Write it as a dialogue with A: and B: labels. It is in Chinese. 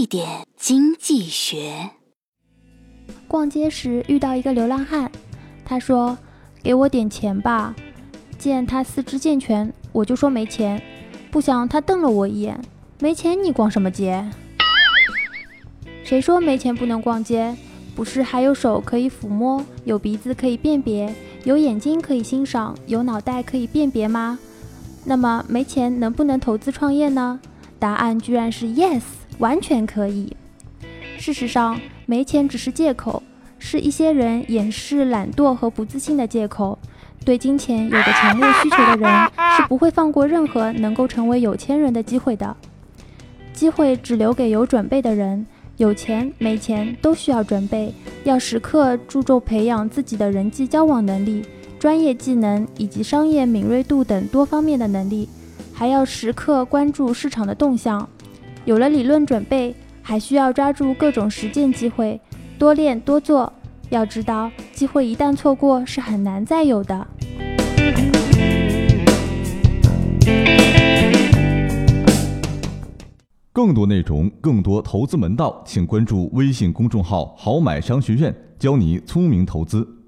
A: 一点经济学。
B: 逛街时遇到一个流浪汉，他说：“给我点钱吧。”见他四肢健全，我就说没钱。不想他瞪了我一眼：“没钱你逛什么街？谁说没钱不能逛街？不是还有手可以抚摸，有鼻子可以辨别，有眼睛可以欣赏，有脑袋可以辨别吗？那么没钱能不能投资创业呢？答案居然是 yes，完全可以。事实上。”没钱只是借口，是一些人掩饰懒惰和不自信的借口。对金钱有着强烈需求的人是不会放过任何能够成为有钱人的机会的。机会只留给有准备的人。有钱没钱都需要准备，要时刻注重培养自己的人际交往能力、专业技能以及商业敏锐度等多方面的能力，还要时刻关注市场的动向。有了理论准备。还需要抓住各种实践机会，多练多做。要知道，机会一旦错过，是很难再有的。
C: 更多内容，更多投资门道，请关注微信公众号“好买商学院”，教你聪明投资。